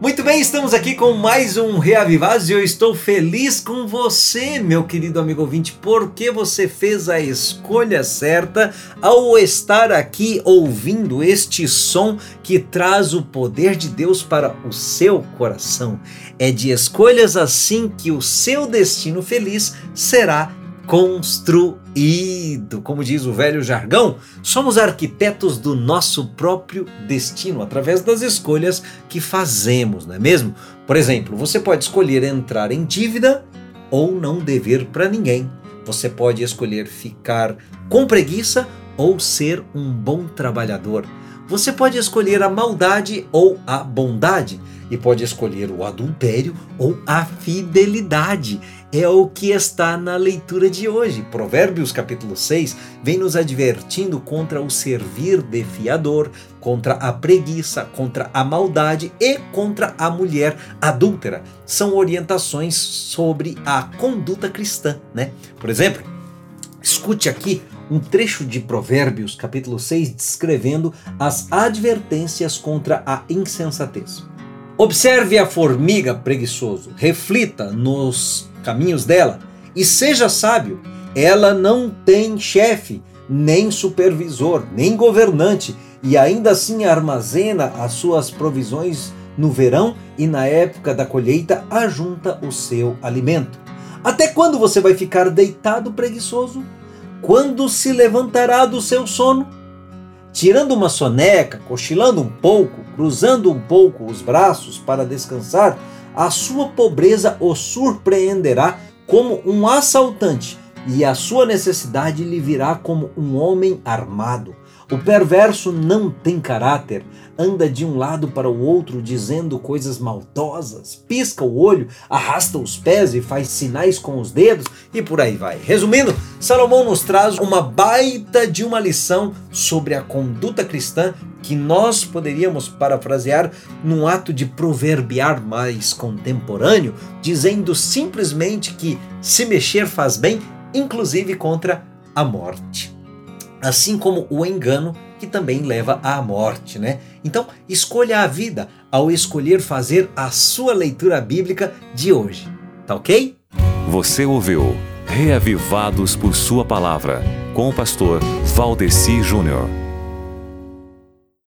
Muito bem, estamos aqui com mais um Reavivados e eu estou feliz com você, meu querido amigo ouvinte, porque você fez a escolha certa ao estar aqui ouvindo este som que traz o poder de Deus para o seu coração. É de escolhas assim que o seu destino feliz será construído. Como diz o velho jargão, somos arquitetos do nosso próprio destino através das escolhas que fazemos, não é mesmo? Por exemplo, você pode escolher entrar em dívida ou não dever para ninguém. Você pode escolher ficar com preguiça ou ser um bom trabalhador. Você pode escolher a maldade ou a bondade e pode escolher o adultério ou a fidelidade. É o que está na leitura de hoje. Provérbios capítulo 6 vem nos advertindo contra o servir de fiador, contra a preguiça, contra a maldade e contra a mulher adúltera. São orientações sobre a conduta cristã, né? Por exemplo, escute aqui um trecho de Provérbios, capítulo 6, descrevendo as advertências contra a insensatez. Observe a formiga preguiçoso, reflita nos caminhos dela e seja sábio. Ela não tem chefe, nem supervisor, nem governante e ainda assim armazena as suas provisões no verão e na época da colheita ajunta o seu alimento. Até quando você vai ficar deitado preguiçoso? Quando se levantará do seu sono? tirando uma soneca, cochilando um pouco, cruzando um pouco os braços para descansar, a sua pobreza o surpreenderá como um assaltante e a sua necessidade lhe virá como um homem armado. O perverso não tem caráter, anda de um lado para o outro dizendo coisas maldosas, pisca o olho, arrasta os pés e faz sinais com os dedos e por aí vai. Resumindo, Salomão nos traz uma baita de uma lição sobre a conduta cristã que nós poderíamos parafrasear num ato de proverbiar mais contemporâneo, dizendo simplesmente que se mexer faz bem, inclusive contra a morte assim como o engano que também leva à morte, né? Então, escolha a vida ao escolher fazer a sua leitura bíblica de hoje. Tá OK? Você ouviu Reavivados por sua palavra com o pastor Valdeci Júnior.